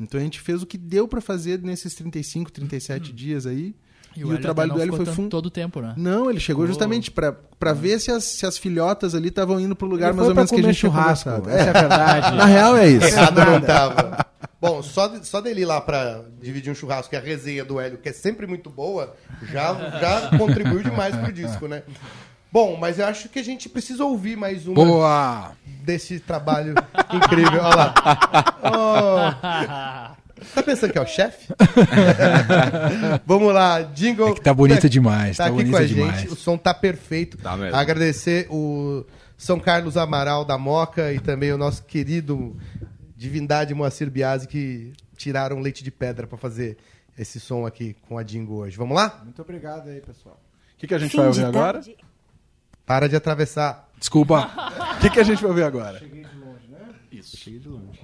Então a gente fez o que deu pra fazer nesses 35, 37 dias aí. E, o, Hélio trabalho do Hélio foi fun... todo o tempo, né? Não, ele chegou justamente pra pra ver se as, se as filhotas ali estavam indo pro lugar Ele mais ou menos que a gente tinha churrasco, conversado. essa é a verdade. Na real é isso. Errado não tava. Bom, só, de- só dele ir lá pra dividir um churrasco, que a resenha do Hélio, que é sempre muito boa, já, já contribuiu demais pro disco, né? Bom, mas eu acho que a gente precisa ouvir mais uma Boa! desse trabalho incrível. Olha lá. Oh. Tá pensando que é o chefe? Vamos lá, Jingle. É que tá bonito demais, Tá, tá aqui com a demais. gente. O som tá perfeito. Tá mesmo. Agradecer o São Carlos Amaral da Moca e também o nosso querido divindade Moacir Biasi que tiraram leite de pedra para fazer esse som aqui com a Jingo hoje. Vamos lá? Muito obrigado aí, pessoal. O que, que a gente Fim vai de ouvir agora? tarde. Para de atravessar. Desculpa. O que, que a gente vai ouvir agora? Isso. Cheguei de longe.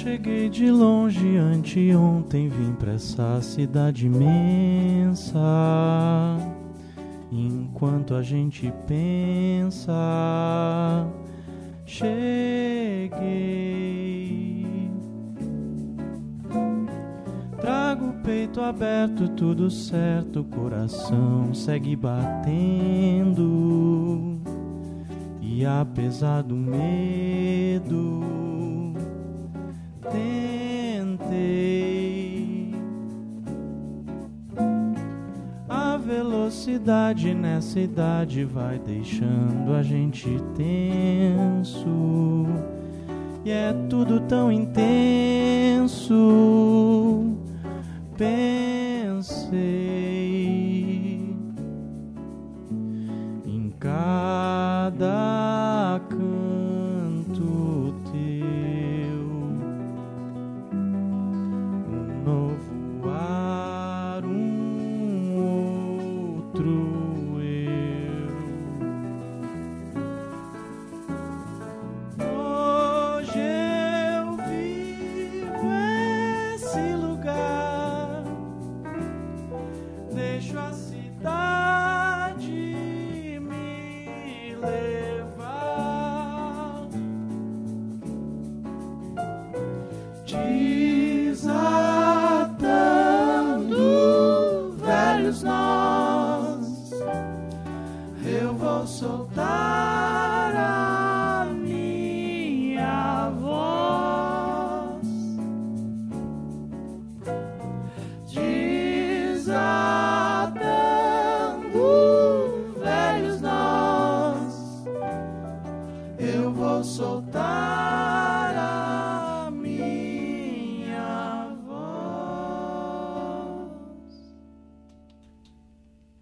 Cheguei de longe anteontem, vim pra essa cidade imensa. Enquanto a gente pensa, cheguei. Trago o peito aberto, tudo certo, o coração segue batendo. E apesar do medo, tentei. A velocidade cidade nessa idade vai deixando a gente tenso. E é tudo tão intenso. Pensei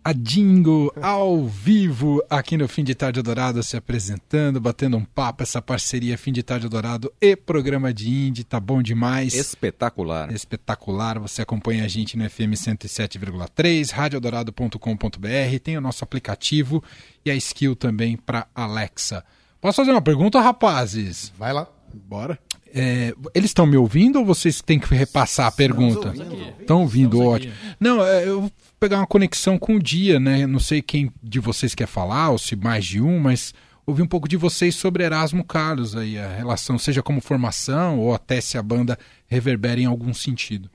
A Dingo ao vivo aqui no Fim de Tarde Dourado se apresentando, batendo um papo, essa parceria Fim de Tarde Dourado e programa de Indie, tá bom demais. Espetacular. Espetacular, você acompanha a gente no FM 107,3, radiodorado.com.br, tem o nosso aplicativo e a skill também para Alexa. Posso fazer uma pergunta, rapazes? Vai lá. Bora. É, eles estão me ouvindo ou vocês têm que repassar a pergunta? Estão ouvindo, Estamos ótimo. Não, é, eu pegar uma conexão com o dia, né? Não sei quem de vocês quer falar, ou se mais de um, mas ouvir um pouco de vocês sobre Erasmo Carlos aí, a relação, seja como formação ou até se a banda reverbera em algum sentido.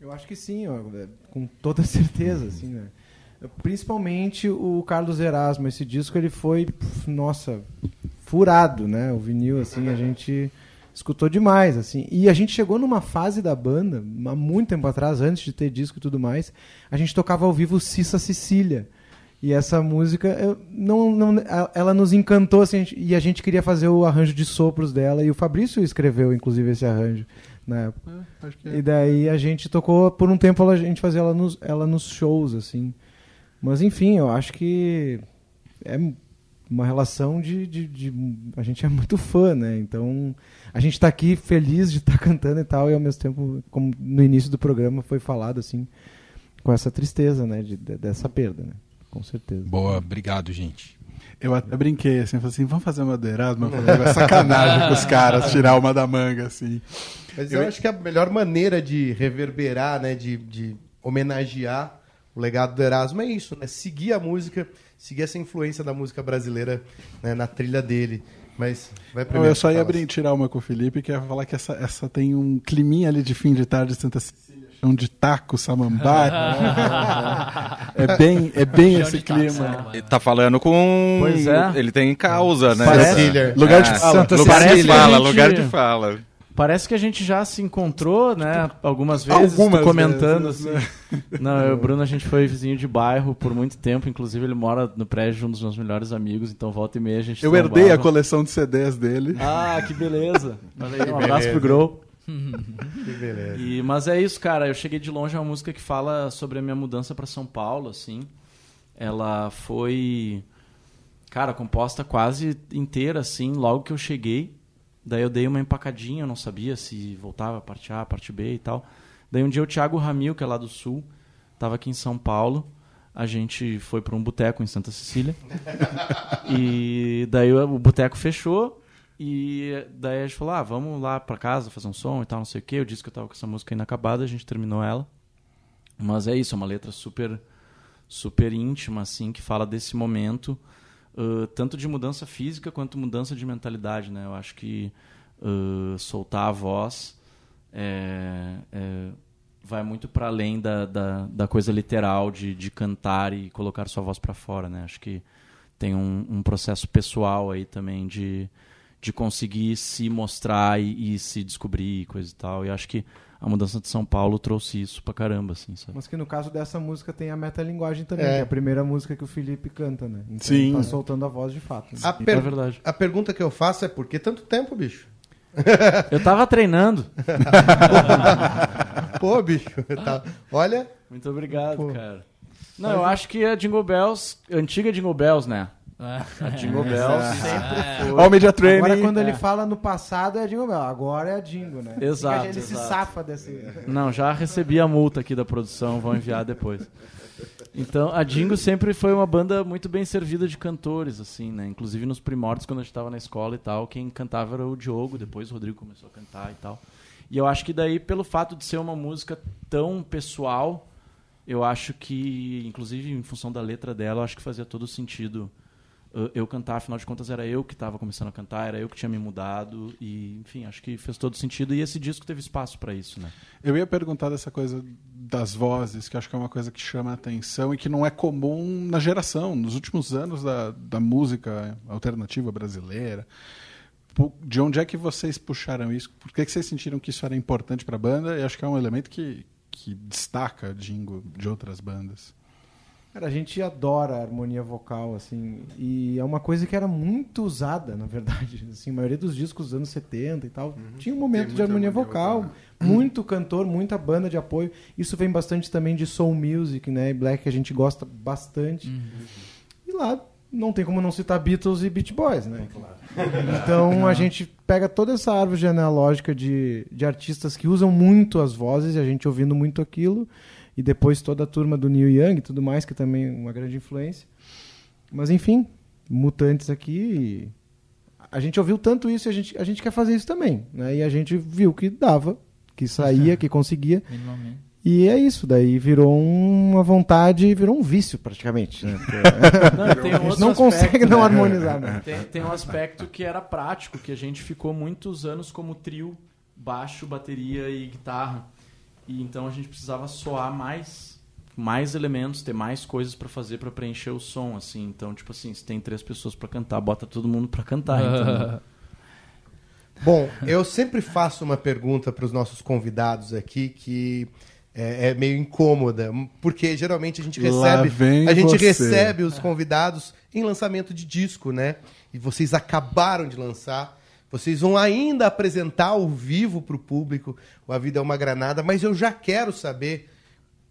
Eu acho que sim, ó, é, com toda certeza, assim, né? Principalmente o Carlos Erasmo, esse disco ele foi, nossa, furado, né? O vinil, assim, a gente escutou demais, assim. E a gente chegou numa fase da banda, há muito tempo atrás, antes de ter disco e tudo mais, a gente tocava ao vivo Cissa Sicília. E essa música, eu, não, não, ela nos encantou, assim, e a gente queria fazer o arranjo de sopros dela, e o Fabrício escreveu, inclusive, esse arranjo na época. Acho que E daí a gente tocou por um tempo a gente fazia ela nos, ela nos shows assim. Mas enfim, eu acho que é uma relação de, de, de- a gente é muito fã, né? Então a gente tá aqui feliz de estar cantando e tal e ao mesmo tempo, como no início do programa foi falado assim, com essa tristeza, né, de, de- dessa perda, né? Com certeza. Boa, obrigado, gente. Eu até brinquei assim, falei assim, vamos fazer uma do Erasmo? Eu falei, é sacanagem com os caras, tirar uma da manga, assim. Mas eu, acho que a melhor maneira de reverberar, né, de, de homenagear o legado do Erasmo é isso, né? Seguir a música, seguir essa influência da música brasileira né, na trilha dele. Mas vai Não, primeiro. eu só ia fala. abrir, tirar uma com o Felipe, que ia falar que essa, essa tem um climinha ali de fim de tarde de Santa Cecília, chão de taco, samambaia. é bem, é bem esse taco, clima. Ele tá falando com. Pois é. Ele tem causa, né? Parece- Lugar de É. fala. Santa Lugar de Cecília. fala, Gente- lugar de fala. Parece que a gente já se encontrou, né? Algumas vezes, Algumas comentando vezes, né? assim. Não, eu e o Bruno, a gente foi vizinho de bairro por muito tempo. Inclusive, ele mora no prédio de um dos meus melhores amigos. Então, volta e meia a gente Eu herdei a coleção de CDs dele. Ah, que beleza. Aí, um abraço pro Grow. Que beleza. E, mas é isso, cara. Eu cheguei de longe a uma música que fala sobre a minha mudança para São Paulo, assim. Ela foi, cara, composta quase inteira, assim, logo que eu cheguei. Daí eu dei uma empacadinha, eu não sabia se voltava a parte A, a parte B e tal. Daí um dia o Thiago Ramil, que é lá do Sul, tava aqui em São Paulo. A gente foi para um boteco em Santa Cecília. e daí o boteco fechou. E daí a gente falou: ah, vamos lá pra casa fazer um som e tal, não sei o quê. Eu disse que eu tava com essa música inacabada, a gente terminou ela. Mas é isso, é uma letra super, super íntima, assim, que fala desse momento, ãh, tanto de mudança física quanto mudança de mentalidade, né? Eu acho que ãh, soltar a voz é, é, vai muito para além da, da, da coisa literal de, de cantar e colocar sua voz para fora, né? Acho que tem um, um processo pessoal aí também de, de conseguir se mostrar e, e se descobrir e coisa e tal. E acho que a mudança de São Paulo trouxe isso pra caramba, assim, sabe? Mas que no caso dessa música tem a metalinguagem também, É. que é a primeira música que o Felipe canta, né? Então Sim. ele tá soltando a voz de fato. né? A, É per- verdade. a pergunta que eu faço é por que tanto tempo, bicho? Eu tava treinando. Pô, bicho. tá- Olha, Muito obrigado, Pô. cara. Não, eu acho que a Jingle Bells, a antiga Jingle Bells, né? A Jingle Bells sempre foi. Ó, o media training. Agora quando ele É. fala no passado é Jingle Bell, agora é a Jingle, né? Exato, Ele se exato. safa desse... Não, já recebi a multa aqui da produção, vão enviar depois. Então, a Dingo sempre foi uma banda muito bem servida de cantores, assim, né? Inclusive nos primórdios, quando a gente tava na escola e tal, quem cantava era o Diogo, depois o Rodrigo começou a cantar e tal. E eu acho que daí, pelo fato de ser uma música tão pessoal, eu acho que, inclusive em função da letra dela, eu acho que fazia todo sentido eu cantar, afinal de contas era eu que estava começando a cantar, era eu que tinha me mudado e, enfim, acho que fez todo sentido e esse disco teve espaço para isso, né? Eu ia perguntar dessa coisa das vozes, que acho que é uma coisa que chama a atenção e que não é comum na geração, nos últimos anos da, da música alternativa brasileira. De onde é que vocês puxaram isso? Por que, que vocês sentiram que isso era importante para a banda? E acho que é um elemento que, que destaca Dingo de outras bandas. Cara, a gente adora a harmonia vocal, assim, e é uma coisa que era muito usada, na verdade. Assim, a maioria dos discos dos anos 70 e tal, tinha um momento de harmonia, harmonia vocal, muito cantor, muita banda de apoio. Isso vem bastante também de soul music, né, e black que a gente gosta bastante. E lá não tem como não citar Beatles e Beach Boys, né? Então a gente pega toda essa árvore genealógica de, de artistas que usam muito as vozes, e a gente ouvindo muito aquilo, e depois toda a turma do Neil Young e tudo mais, que também é uma grande influência. Mas enfim, mutantes aqui. A gente ouviu tanto isso e a gente, a gente quer fazer isso também. Né? E a gente viu que dava, que saía, que conseguia. Minimamente. E é isso, daí virou uma vontade, virou um vício praticamente. Né? Não, um não aspecto, consegue não né? harmonizar. Né? Tem, tem um aspecto que era prático, que a gente ficou muitos anos como trio, baixo, bateria e guitarra. E então a gente precisava soar mais, mais elementos, ter mais coisas pra fazer pra preencher o som, assim. Então, tipo assim, se tem três pessoas pra cantar, bota todo mundo pra cantar, então. Bom, eu sempre faço uma pergunta para os nossos convidados aqui que é, é meio incômoda, porque geralmente a gente recebe, vem a gente você. recebe os convidados em lançamento de disco, né? E vocês acabaram de lançar, vocês vão ainda apresentar ao vivo para o público o A Vida é uma Granada, mas eu já quero saber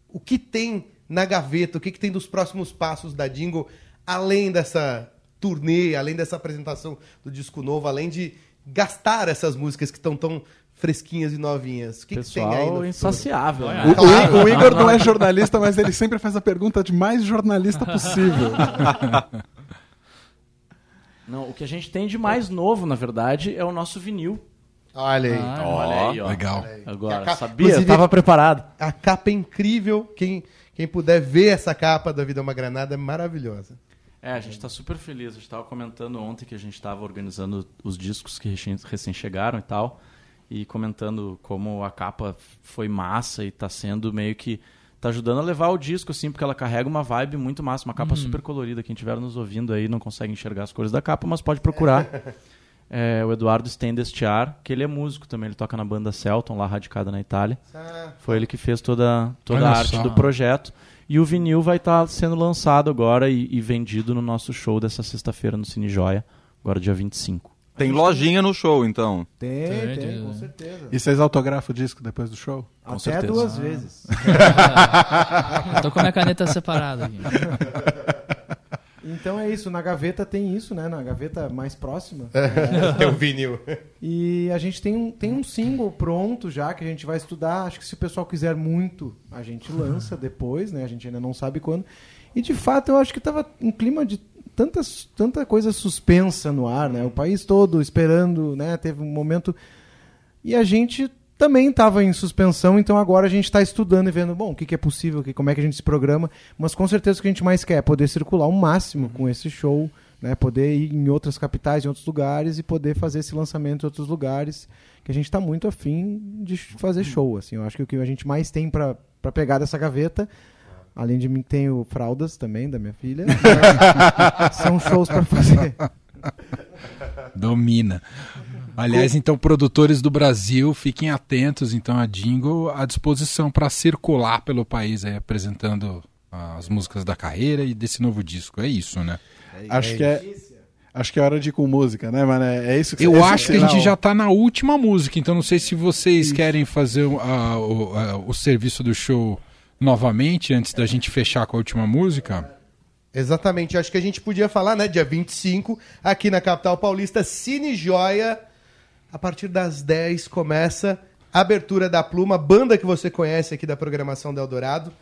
o que tem na gaveta, o que, que tem dos próximos passos da Jingle, além dessa turnê, além dessa apresentação do disco novo, além de gastar essas músicas que estão tão fresquinhas e novinhas. O que, que tem aí no insaciável. O, né? o- o Igor não é jornalista, mas ele sempre faz a pergunta de mais jornalista possível. Não, o que a gente tem de mais novo, na verdade, é o nosso vinil. Olha aí. Ah, Olha aí, ó. Legal. Agora, A ca- sabia? Eu tava preparado. A capa é incrível. Quem, quem puder ver essa capa da Vida é uma Granada é maravilhosa. É, a gente tá super feliz. A gente tava comentando ontem que a gente tava organizando os discos que recém, chegaram e tal. E comentando como a capa foi massa e tá sendo meio que. Tá ajudando a levar o disco, assim, porque ela carrega uma vibe muito massa, uma capa super colorida. Quem estiver nos ouvindo aí não consegue enxergar as cores da capa, mas pode procurar. É, o Eduardo Stendestiar, que ele é músico também, ele toca na banda Celton, lá radicada na Itália. Foi ele que fez toda, toda Olha a arte só. do projeto. E o vinil vai estar sendo lançado agora e, e vendido no nosso show dessa sexta-feira no Cine Joia, agora dia 25. Tem lojinha no show, então. Tem, Tem, tem, tem. com certeza. E vocês autografam o disco depois do show? Com Até certeza. duas vezes. Eu tô com a minha caneta separada aqui. Então é isso, na gaveta tem isso, né? Na gaveta mais próxima. É o vinil. E a gente tem um, tem um single pronto já que a gente vai estudar. Acho que se o pessoal quiser muito, a gente lança depois, né? A gente ainda não sabe quando. E de fato eu acho que tava um clima de tantas, tanta coisa suspensa no ar, né? O país todo esperando, né? Teve um momento. E a gente também estava em suspensão, então agora a gente está estudando e vendo, bom, o que, que é possível, que, como é que a gente se programa, mas com certeza o que a gente mais quer é poder circular o máximo com esse show, né, poder ir em outras capitais, em outros lugares e poder fazer esse lançamento em outros lugares, que a gente está muito afim de fazer show, assim, eu acho que o que a gente mais tem para pegar dessa gaveta, além de mim tem o Fraldas também, da minha filha, são shows para fazer. Domina. Aliás, então, produtores do Brasil, fiquem atentos, então, a Jingle à disposição para circular pelo país aí, apresentando as músicas da carreira e desse novo disco. É isso, né? Acho que é. Acho que é hora de ir com música, né, mano? É isso que Eu esse- acho que a gente já tá na última música, então não sei se vocês querem fazer a- o, a- o serviço do show novamente, antes da gente fechar com a última música. Exatamente, acho que a gente podia falar, né? Dia 25, aqui na capital paulista, Cine Joia. A partir das 10 começa a abertura da Pluma, banda que você conhece aqui da programação do Eldorado.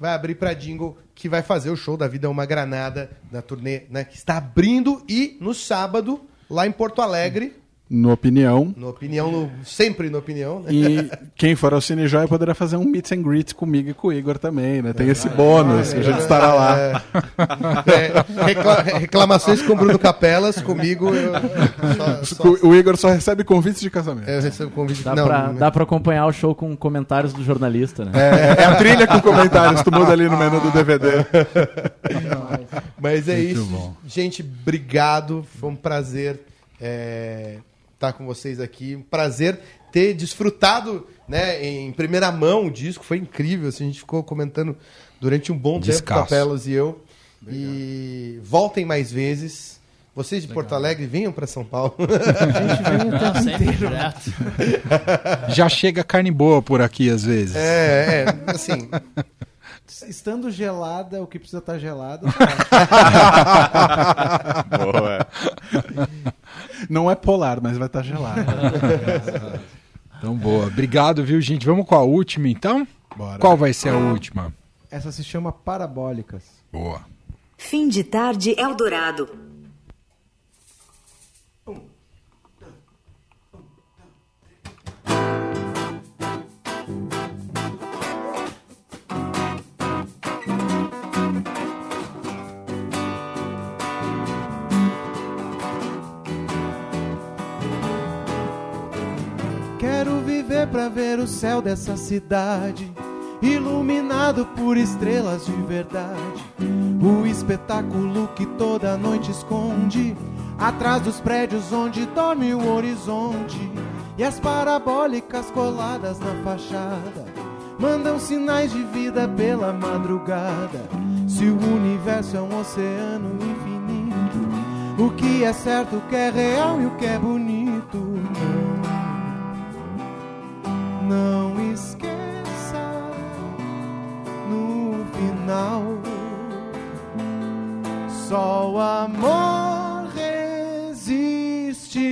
Vai abrir pra Jingle, que vai fazer o show da Vida é uma Granada na turnê, né? Que está abrindo e no sábado, lá em Porto Alegre, No Opinião. no Opinião, no- sempre no Opinião, né? E quem for ao Cine Joia poderá fazer um meet and greet comigo e com o Igor também, né? Tem esse bônus, a gente estará lá. É, recla- reclamações com Bruno Capelas, comigo. Eu, só- só- O Igor só recebe convites de casamento. eu recebo convite. Dá, não, pra, não- dá pra acompanhar o show com comentários do jornalista, né? É, é a trilha com comentários, tu muda ali no menu do DVD. Mas é Muito isso. bom. Gente, obrigado. Foi um prazer estar com vocês aqui. Um prazer ter desfrutado né, em primeira mão o disco. Foi incrível. assim, a gente ficou comentando durante um bom Descasso. tempo, Capelas e eu. E voltem mais vezes. Vocês de Porto Alegre, venham para São Paulo. Não, sempre direto. Já chega carne boa por aqui às vezes. é, é, assim. Estando gelada, o que precisa estar gelado. Boa. Não é polar, mas vai estar gelado. Então, boa. Obrigado, viu, gente? Vamos com a última, então? Bora. Qual vai ser a última? Essa se chama Parabólicas. Boa. Fim de tarde Eldorado. Viver pra ver o céu dessa cidade, iluminado por estrelas de verdade. O espetáculo que toda noite esconde, atrás dos prédios onde dorme o horizonte. E as parabólicas coladas na fachada, mandam sinais de vida pela madrugada. Se o universo é um oceano infinito, o que é certo, o que é real e o que é bonito. Não esqueça no final. Só o amor resistirá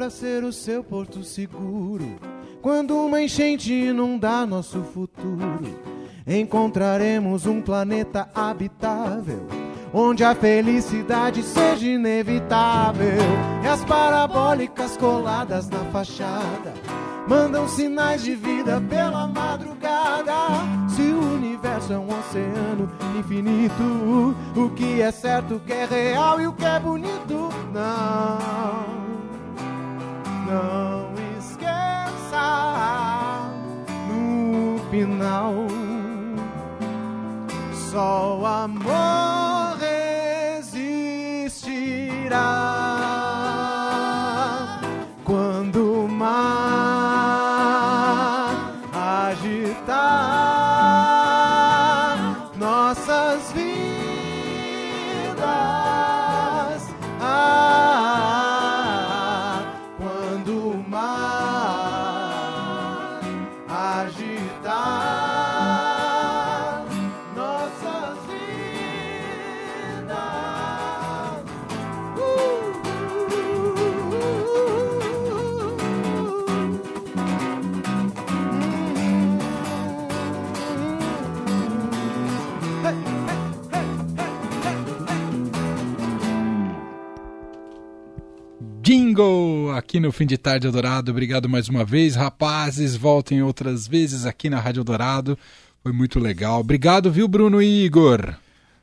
pra ser o seu porto seguro. Quando uma enchente inundar nosso futuro, encontraremos um planeta habitável. Onde a felicidade seja inevitável. E as parabólicas coladas na fachada mandam sinais de vida pela madrugada. Se o universo é um oceano infinito, o que é certo, o que é real e o que é bonito, não, não esqueça no final. Só o amor resistirá Jingle aqui no Fim de Tarde Eldorado. Obrigado mais uma vez, rapazes. Voltem outras vezes aqui na Rádio Eldorado. Foi muito legal. Obrigado, viu, Bruno e Igor?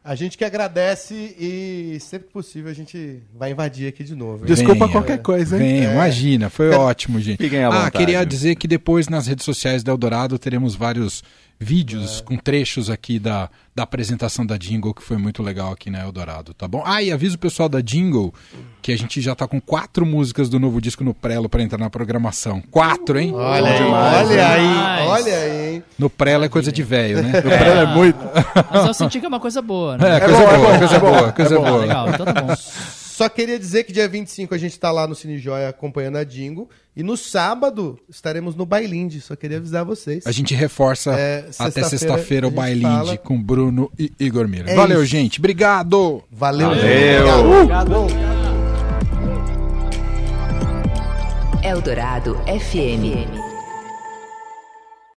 A gente que agradece e sempre que possível a gente vai invadir aqui de novo. hein? Desculpa Venha. qualquer coisa, hein? Vem, imagina, foi ótimo, gente. Fiquem à ah, queria dizer que depois nas redes sociais da Eldorado teremos vários vídeos com trechos aqui da, da apresentação da Jingle, que foi muito legal aqui na Eldorado, tá bom? Ah, e aviso o pessoal da Jingle que a gente já tá com quatro músicas do novo disco no Prelo para entrar na programação. Quatro, hein? Olha aí, olha aí, olha aí, hein? No Prelo é coisa de velho, né? O prêmio é muito. Mas eu senti que é uma coisa boa, né? É, coisa bom, é boa, bom, coisa é bom, boa, é coisa bom. Ah, boa. legal, então tá bom. Só queria dizer que dia 25 a gente tá lá no Cine Joia acompanhando a Dingo. E no sábado estaremos no Bailinde. Só queria avisar vocês. A gente reforça É, até sexta-feira o bailinde fala. com Bruno e Igor Miller. É Valeu, isso. gente. Obrigado. Valeu, Valeu. gente. Obrigado. Eldorado FM.